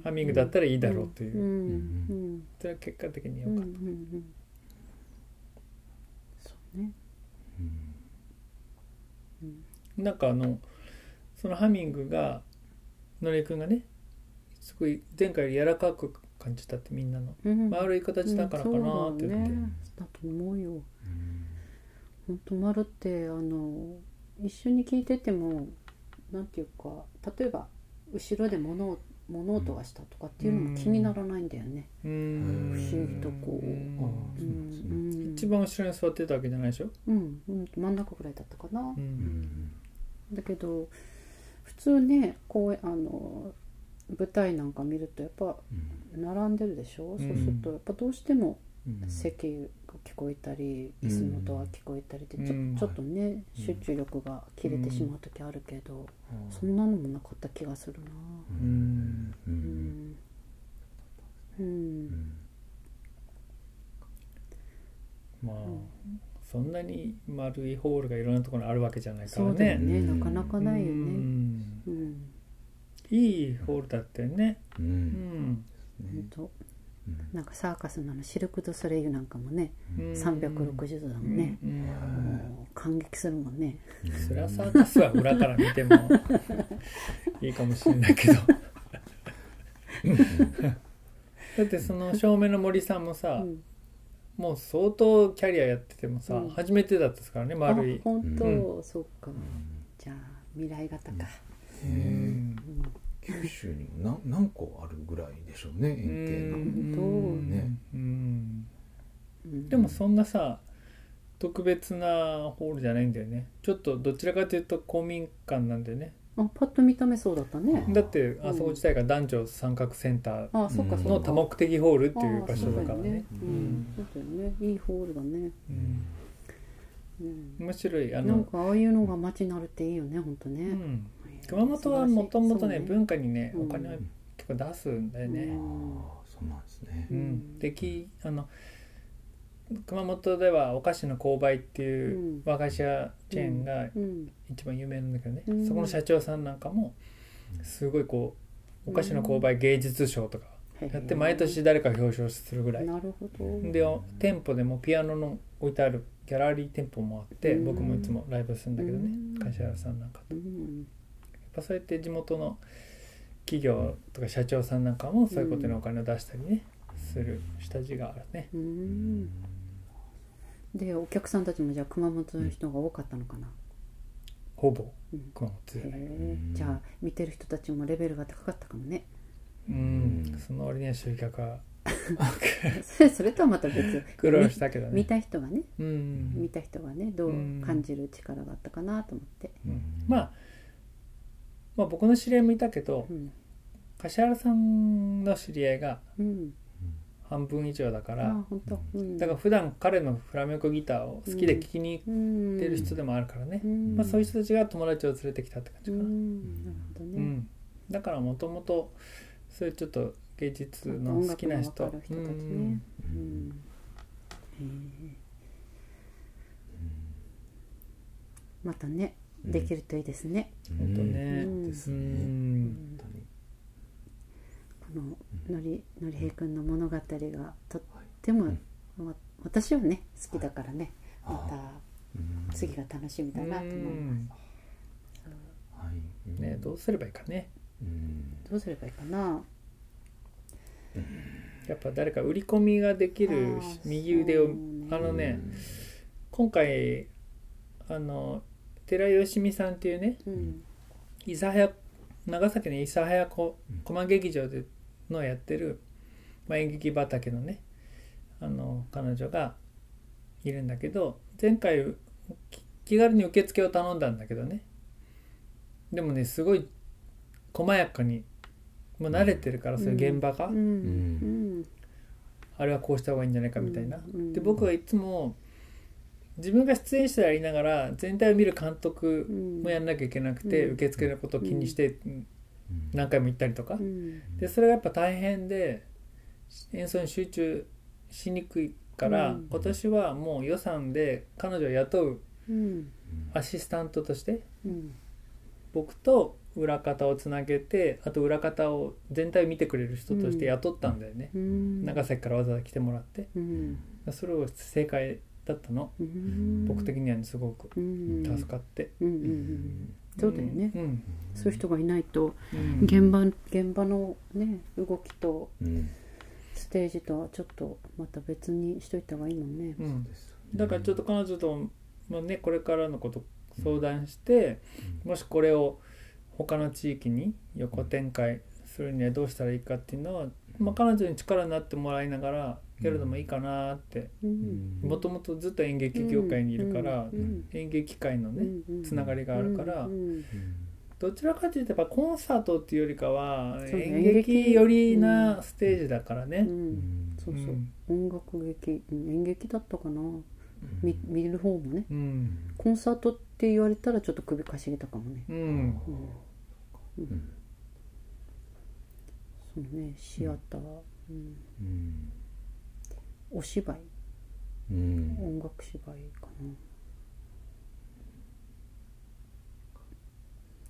ハミングだったらいいだろうという、それは結果的に良かった、ん。そうね。なんかあのそのハミングがのりえくんがねすごい前回より柔らかく感じたってみんなの。うん。丸い形だからかなって言って、だと思うよ。本当丸ってあの一緒に聞いててもなんていうか例えば後ろで物を物音がしたとかっていうのも気にならないんだよね。うーん。不思議とこう。一番後ろに座ってたわけじゃないでしょ、うん、うん、真ん中ぐらいだったかな。だけど普通ねこうあの舞台なんか見るとやっぱうん。並んでるでしょ、んそうするとやっぱどうしてもうん。席が聞こえたり椅子の音が聞こえたりでちょ,、うん。ちょっとねうん。集中力が切れてしまう時あるけど、そんなのもなかった気がするな。うん。ううん。んうん、うん。まあ、そんなに丸いホールがいろんなところにあるわけじゃないからね。ね。なかなかないようねん。うん。いいホールだったよね。ううん。ん本当。うんなんかサーカスのあのシルク・ドゥ・ソレイユなんかもねうん。360度だもんね、うん。もう感激するもんね。そりゃサーカスは裏から見ても <laughs> いいかもしれないけど。だってその正面の森さんもさ、うん。もう相当キャリアやっててもさ、うん。初めてだったですからね丸い。あ、本当、うそうかじゃあ未来型か、うへえん九州にも何何個あるぐらいでしょうね円形の。う？ん。ねでもそんなさ特別なホールじゃないんだよね。ちょっとどちらかというと公民館なんだよね。あパッと見た目そうだったね。だってあそこ自体が男女三角センターあそっかそっか。の多目的ホールっていう場所だからね。いいホールだね、うん。うん、面白いあの、なんかああいうのが街になるっていいよね本当ね、うん、熊本はもともとね文化にねうん。お金を結構出すんだようね、そうなんですね。うん。できあの熊本ではお菓子の購買っていううん。和菓子屋チェーンがうん。一番有名なんだけどね、うん。そこの社長さんなんかもすごいこうお菓子の購買芸術賞とかやって毎年誰か表彰するぐらい。なるほど。で店舗でもピアノの置いてあるギャラリー店舗もあってうん。僕もいつもライブするんだけどねうん。柏原さんなんかとぱそうやって地元の企業とか社長さんなんかもそういうことにお金を出したりねする下地があるね。うん。でお客さんたちもじゃあ熊本の人が多かったのかな、ほぼうん。熊本じゃないじゃあ見てる人たちもレベルが高かったかもね。うん。その割には集客はそれ <laughs> それとはまた別。<laughs> 苦労したけど見ねた人がね。うん。見た人がねどううん。感じる力があったかなと思って、うん。まあまあ僕の知り合いもいたけどうん。柏原さんの知り合いがうん、半分以上だからうん、だから普段彼のフラメンコギターを好きで聴きに行うんってる人でもあるからね、うん。まあ、そういう人たちが友達を連れてきたって感じうかな、だからもともとそういうちょっと芸術の好きな人。またねできるといいですね、本当ね。こののりのりへいくんの物語がとっても、わ私はね好きだからね。またうん次が楽しみだなと思います、はい。ねどうすればいいかね。うん。どうすればいいかな。やっぱ誰か売り込みができる右腕をあのね今回あの寺吉美さんっていうねうん。諫早長崎の諫早こうん。駒劇場でのやってる、まあ、演劇畑のねあの彼女がいるんだけど前回き気軽に受付を頼んだんだけどね。でもねすごい細やかにもう慣れてるから、そういう現場が、うん。うん。あれはこうした方がいいんじゃないかみたいな。うん。で僕はいつも自分が出演者でありながら全体を見る監督うん。もやんなきゃいけなくて、うん。受付のことを気にして何回も行ったりとか、うん。でそれがやっぱ大変で演奏に集中しにくいから、うん。今年はもう予算で彼女を雇ううん。アシスタントとしてうん。僕と裏方をつなげてあと裏方を全体を見てくれる人として雇ったんだよね、うん。長崎からわざわざ来てもらって。うん。それを正解だったの。うん。僕的にはねすごくうん。助かって、そうだよね。うん。そういう人がいないとうん。現場現場のね動きとうん。ステージとはちょっとまた別にしといた方がいいもんね。うん。ですだからちょっと彼女と、まあね、これからのこと相談して、もしこれを他の地域に横展開するにはどうしたらいいかっていうのは、まあ、彼女に力になってもらいながらやるのもいいかなって。うん。もともとずっと演劇業界にいるから、うん。演劇界のね、うん。つながりがあるからうん。うん。どちらかというとやっぱコンサートっていうよりかは演劇寄りなステージだからね。うん。そうそう。うん。音楽劇うん演劇だったかな。み見る方もね。うん。コンサートって言われたらちょっと首かしげたかもね。うん。うん。うん。そうねシアター、うん。うんお芝居。うん。音楽芝居かな。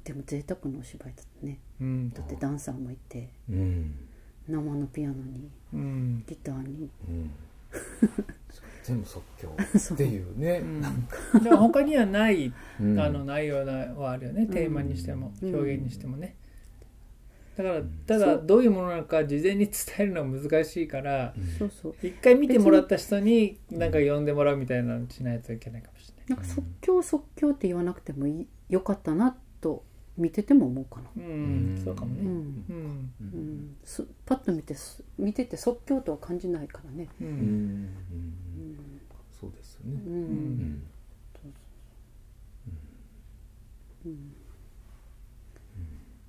でも贅沢なお芝居だったね。うん。だってダンサーもいて。うん。生のピアノにうん。ギターに。うん。<laughs> 全部即興。っていうね。うん。なん他にはないうん。あの内容はあるよね、テーマにしてもうん。表現にしてもねだからんただどういうものなのか事前に伝えるのは難しいからそうそう。一回見てもらった人になんか呼んでもらうみたいなのしないといけないかもしれない。なんか即興即興って言わなくてもいいよかったなと見てても思うかな。うん、うん。そうかもね。うん、うん。ううん。ん、すパッと見てす見てて即興とは感じないからね。ううん。んうん。そうですよね。ううん。ん。うん。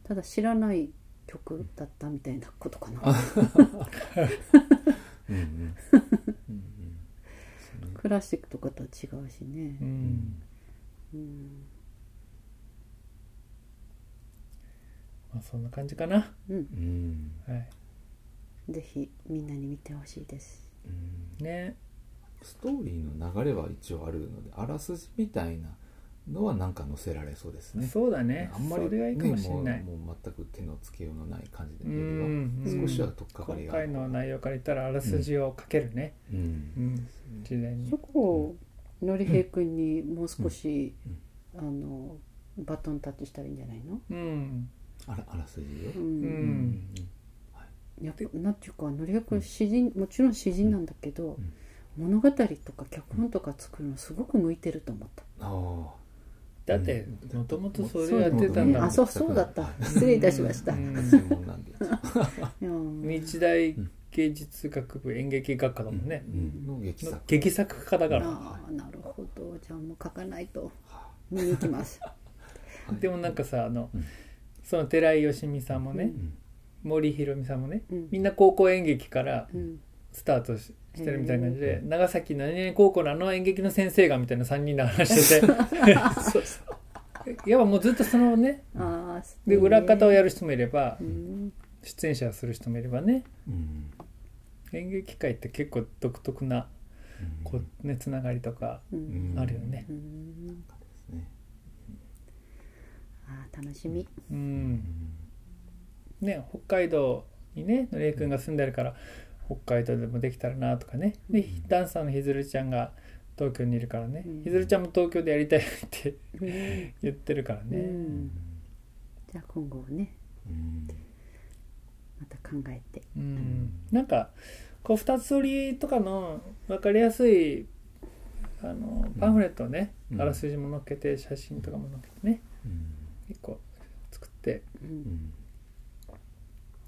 ただ知らない曲だったみたいなことかな。クラシックとかとは違うしね。う、うんんうん。まあそんな感じかな。うん、うん。はい。ぜひみんなに見てほしいです。うん。ね。ストーリーの流れは一応あるのであらすじみたいなのはなんか載せられそうですね。そうだね。あんまりそれがいいかもしれない、ねもうもう全く手のつけようのない感じうでよりはん。少しは取っかかりが今回の内容から言ったらあらすじをかけるね、うん。うん。そこをのりへいくんにもう少し、あのバトンタッチしたらいいんじゃないの、うん。あらあらすじを？ううん。ん。やっぱなんていうかのりへいくん詩人もちろん詩人なんだけど、物語とか脚本とか作るのすごく向いてると思った、あだってうん。もともとそれやってたんだもん。ねあそうそうだった。失礼いたしました、ういあ専門なん。でや日大芸術学部演劇学科だもんね、うん。の劇の作劇作家だから。ああなるほど。じゃあもう書かないと。見に行きます。でもなんかさあの、うん。その寺井よしみさんもね、うん。森ひろみさんもね、うん。みんな高校演劇からうんスタートししてるみたいな感じで、長崎何々高校のあの演劇の先生がみたいな3人で話してて。<laughs> そうそう。やっぱもうずっとそのねああで裏方をやるる人もいれば、うん。出演者をする人もいればね。うん。演劇界って結構独特なこう、ね、つながりとかうん。あるよね。ああ楽しみ。うん。ね北海道にねのりえくんが住んでるから北海道でもできたらなとかね。でダンサーのひずるちゃんが東京にいるからね、うん。ひずるちゃんも東京でやりたいってうん言ってるからうね、ん。じゃあ今後はね。うんまた考えて。うん。なんかこう二つ折りとかの分かりやすいあのパンフレットをね、うん。あらすじも載っけて写真とかも載っけてね。うん。結構作って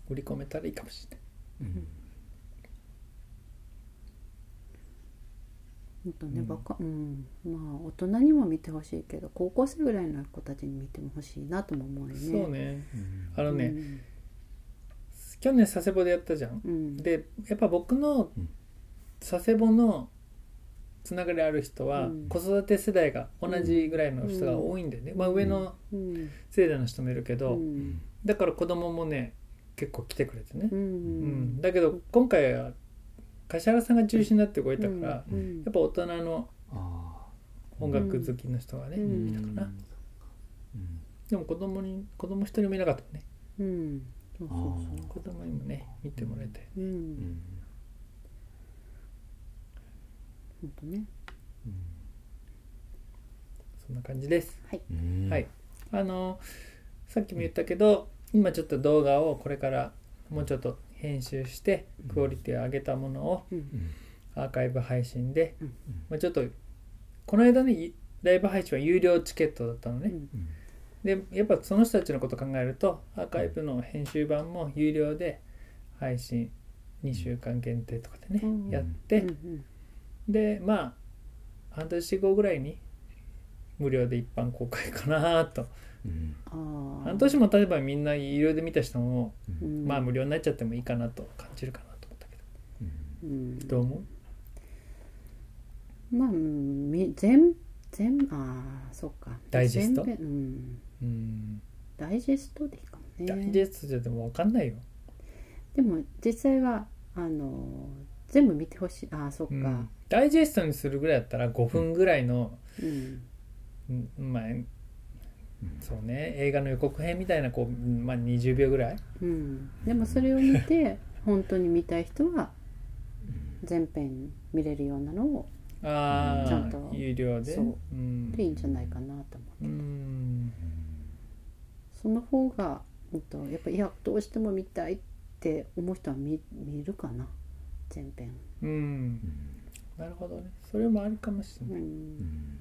売り込めたらいいかもしれない。うんほんとね、うん。ばかうん。まあ大人にも見てほしいけど高校生ぐらいの子たちに見てもほしいなとも思うよね。そうね。うん。あのね、うん。去年佐世保でやったじゃん。うん。でやっぱ僕のうん。佐世保のつながりある人はうん。子育て世代が同じぐらいの人が多いんだよね、まあ、上のうん。世代の人もいるけど、うん。だから子供もね結構来てくれてね。う、うんん。だけど今回は柏原さんが中心になって動いたから、うんやっぱ大人のあ音楽好きの人がね、うん。いたかな、うん。でも子供に子供一人もいなかったね。うん。そうそうそ子供にもね見てもらえて。うううん。んほんとね。そんな感じです。うん。はい。あのさっきも言ったけど今ちょっと動画をこれからもうちょっと編集してクオリティを上げたものをアーカイブ配信で、うん。まあ、ちょっとこの間ねライブ配信は有料チケットだったのね、でやっぱその人たちのこと考えるとアーカイブの編集版も有料で配信2週間限定とかでね、うん。やって、うん。でまあ半年後ぐらいに無料で一般公開かなと半年も経てばみんな有料で見た人も、うん。まあ無料になっちゃってもいいかなと感じるかなと思ったけうんうん。どどう思う？まあ全全ああそうか。ダイジェスト？うん。うん。ダイジェストでいいかもね。ダイジェストじゃでも分かんないよ、でも実際はあの全部見てほしい。ああそっか。うん。ダイジェストにするぐらいだったら5分ぐらいの、うん。うんまあそうね。映画の予告編みたいなこう、まあ、20秒ぐらい。うん。でもそれを見て <laughs> 本当に見たい人は全編見れるようなのをあちゃんと。あ有料で？そう。うん。でいいんじゃないかなと思ううん。その方が、うんと、やっぱいやどうしても見たいって思う人は見見るかな。全編、うん。なるほどね。それもあるかもしれうない、ん、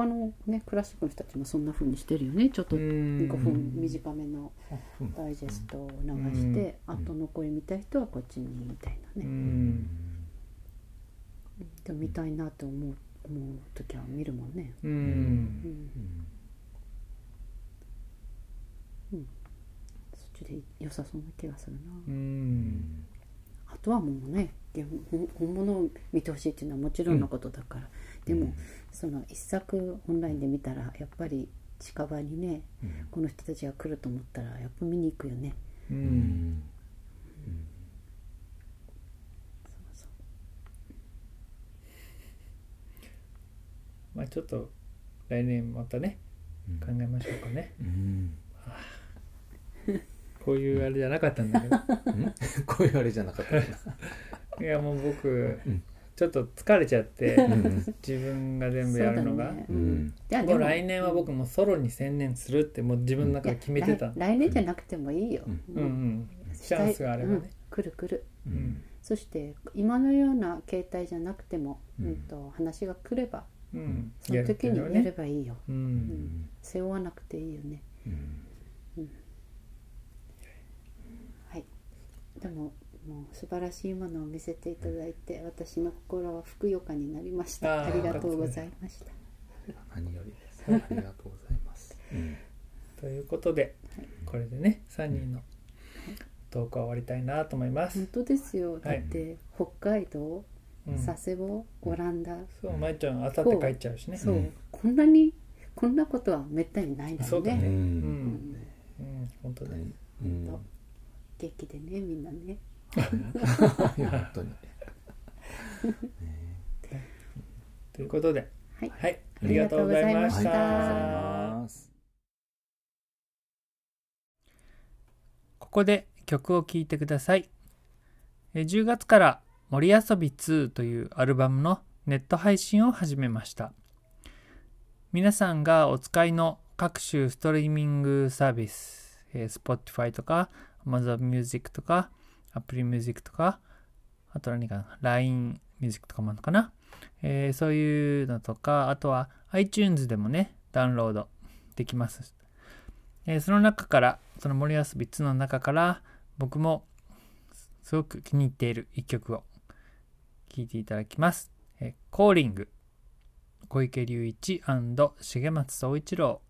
他のねクラシックの人たちもそんな風にしてるよね。ちょっとうん。5分短めのうんダイジェストを流して、あと残り見たい人はこっちにみたいなうね、ん。でも見たいなと思う思う時は見るもんね、うん。うん、そっちで良さそうな気がするな、うん。あとはもうね本物を見てほしいっていうのはもちろんのことだから、でもその一作オンラインで見たらやっぱり近場にねうん。この人たちが来ると思ったらやっぱ見に行くよね。ううん。ん。そうまあちょっと来年またね考えましょうかね。うん。こういうあれじゃなかったんだけど。<laughs> こういうあれじゃなかった。か <laughs> いやもう僕んちょっと疲れちゃって自分が全部やるのが、ね。うん。もう来年は僕もソロに専念するってもう自分の中で決めてた。来来年じゃなくてもいいよ、うんうん。うん。チャンスがあればうん。ね、来る来る。そして今のような形態じゃなくても、ううんんと話が来ればうん。その時にやればいいよ、ううん。ん背負わなくていいよね。うん。はい。でももう素晴らしいものを見せていただいて私の心はふくよかになりました。ありがとうございました。何よりです。ありがとうございます。うん。ということでこれでね3人のトークは終わりたいなと思います。本、当ですよ。だはい。って北海道うん、佐世保オランダ、そうまいちゃんあさって帰っちゃうしね。そう、うん。こんなにこんなことはめったにないのそうだね。ねうん、うん。うん、本当だ。ねう元気でねみんなね <laughs> 本当に。ということで。はい。はい。ありがとうございましありがとうございました。ここで曲を聴いてください。えー10月から森遊び2というアルバムのネット配信を始めました。皆さんがお使いの各種ストリーミングサービス、えー Spotify とか Amazon Music とか Apple Music とかあと何かな LINE Music とかもあるのかな、えーそういうのとかあとは iTunes でもねダウンロードできます。えーその中からその森遊び2の中から僕もすごく気に入っている一曲を聴いていただきます。えーコーリング小池隆一重松総一郎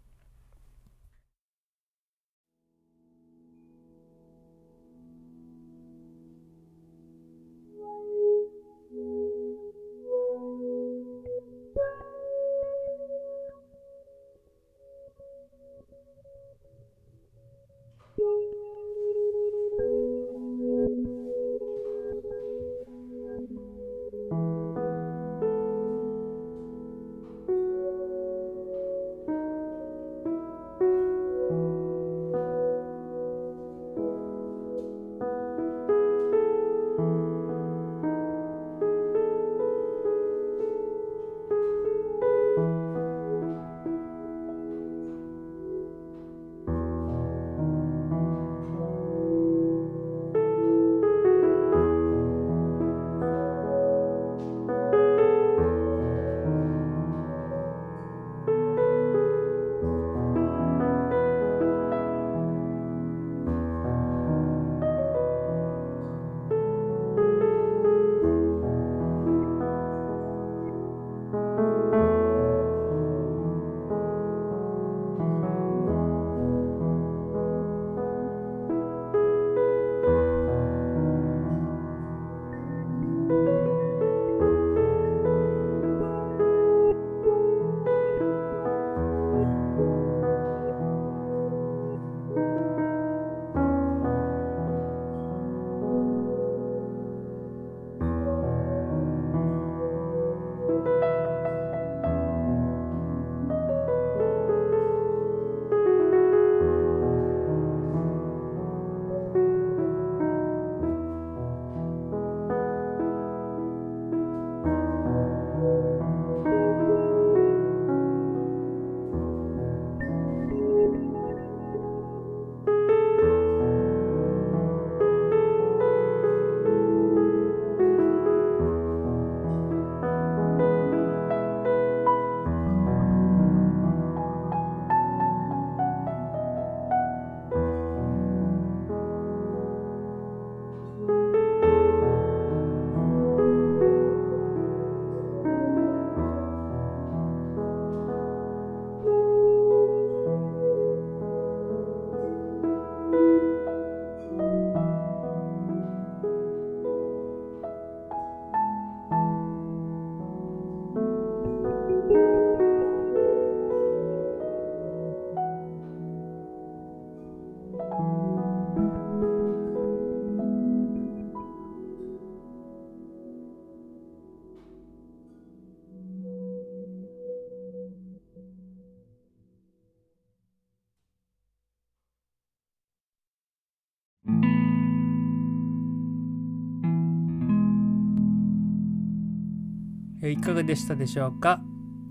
いかがでしたでしょうか？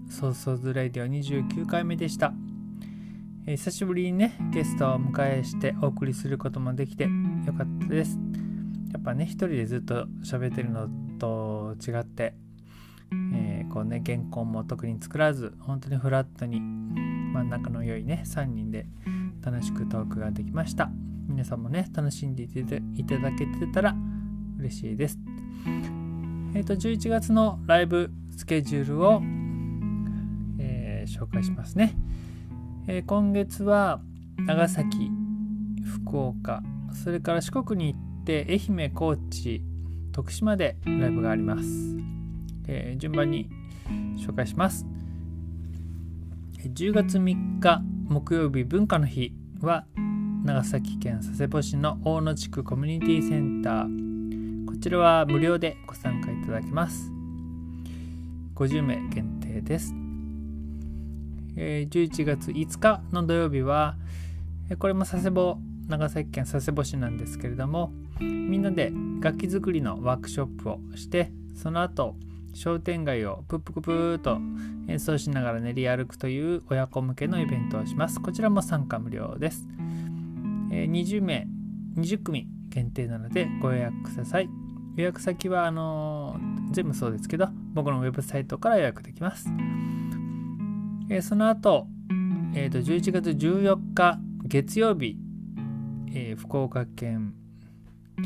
ソーソーズレディオ29回目でした。え久しぶりにね、ゲストをお迎えしてお送りすることもできてよかったです。やっぱね、一人でずっと喋ってるのと違って、えー、こうね、原稿も特に作らず、本当にフラットに真ん中の良いね、3人で楽しくトークができました。皆さんもね、楽しんでいただけてたら嬉しいです。えっ、ー、と、11月のライブスケジュールを紹介しますね、えー、今月は長崎福岡それから四国に行って愛媛高知徳島でライブがあります、えー、順番に紹介します。10月3日木曜日文化の日は長崎県佐世保市の大野地区コミュニティセンター。こちらは無料でご参加いただけます。50名限定です。え11月5日の土曜日は、これも佐世保長崎県佐世保市なんですけれどもみんなで楽器作りのワークショップをしてその後商店街をプップクプーと演奏しながら練り歩くという親子向けのイベントをします。こちらも参加無料です、え、20名20組限定なのでご予約ください。予約先はあの、全部そうですけど僕のウェブサイトから予約できますえー、その後、えーと、11月14日月曜日、えー、福岡県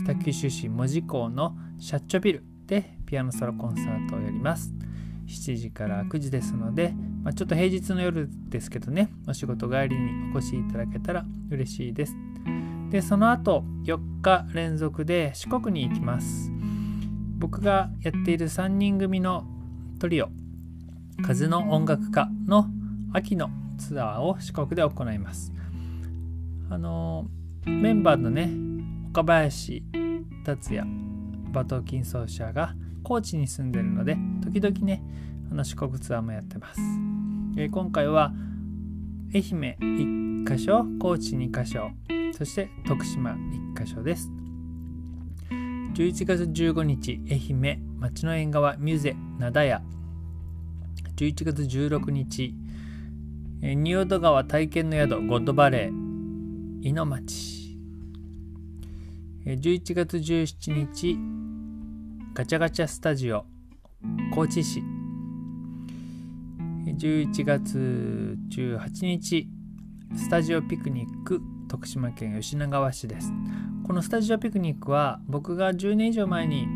北九州市門司港のシャッチョビルでピアノソロコンサートをやります。7時から9時ですので、まあ、ちょっと平日の夜ですけどね、お仕事帰りにお越しいただけたら嬉しいです。で、その後4日連続で四国に行きます。僕がやっている3人組のトリオ、風の音楽家の秋のツアーを四国で行います。あのメンバーのね岡林達也馬頭琴奏者が高知に住んでるので時々ねあの四国ツアーもやってます。えー、今回は愛媛1箇所高知2箇所そして徳島1箇所です。11月15日愛媛町の縁側ミュゼ灘屋。11月16日、仁淀川体験の宿ゴッドバレー井の町。11月17日ガチャガチャスタジオ高知市。11月18日スタジオピクニック。徳島県吉永川市ですこのスタジオピクニックは僕が10年以上前に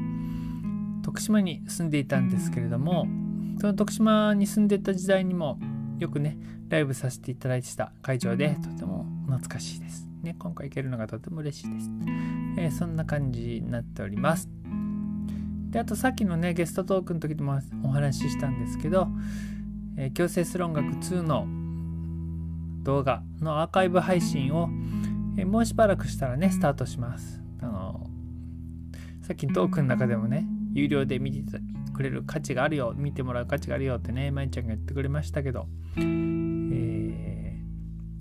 徳島に住んでいたんですけれどもその徳島に住んでた時代にもよくねライブさせていただいてた会場でとても懐かしいです。ね、今回行けるのがとても嬉しいです。えー、そんな感じになっております。であとさっきのねゲストトークの時でもお話ししたんですけど「えー、強制する音楽2」の動画のアーカイブ配信を、えー、もうしばらくしたらねスタートします。あのさっきのトークの中でもね有料で見てくれる価値があるよ見てもらう価値があるよってねまいちゃんが言ってくれましたけど、え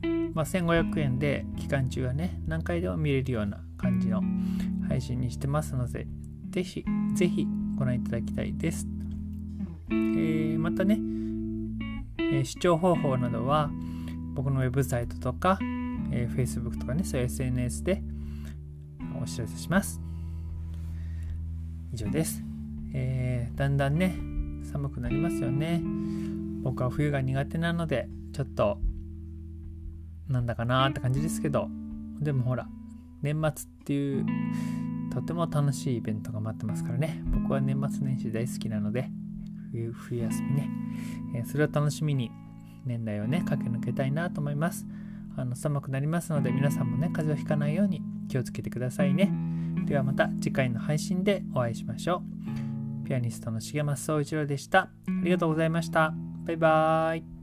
ー、まあ、1500円で期間中はね何回でも見れるような感じの配信にしてますのでぜひぜひご覧いただきたいです、えー、またね、えー、視聴方法などは僕のウェブサイトとか、えー、Facebook とかねそういう SNS でお知らせします。以上です。えー、だんだんね寒くなりますよね。僕は冬が苦手なのでちょっとなんだかなーって感じですけど。でもほら年末っていうとても楽しいイベントが待ってますからね。僕は年末年始大好きなので冬冬休みね、えー、それを楽しみに年内をね駆け抜けたいなと思いますあの寒くなりますので皆さんもね風邪をひかないように気をつけてくださいねではまた次回の配信でお会いしましょうピアニストの重松総一郎でした。ありがとうございました。バイバーイ。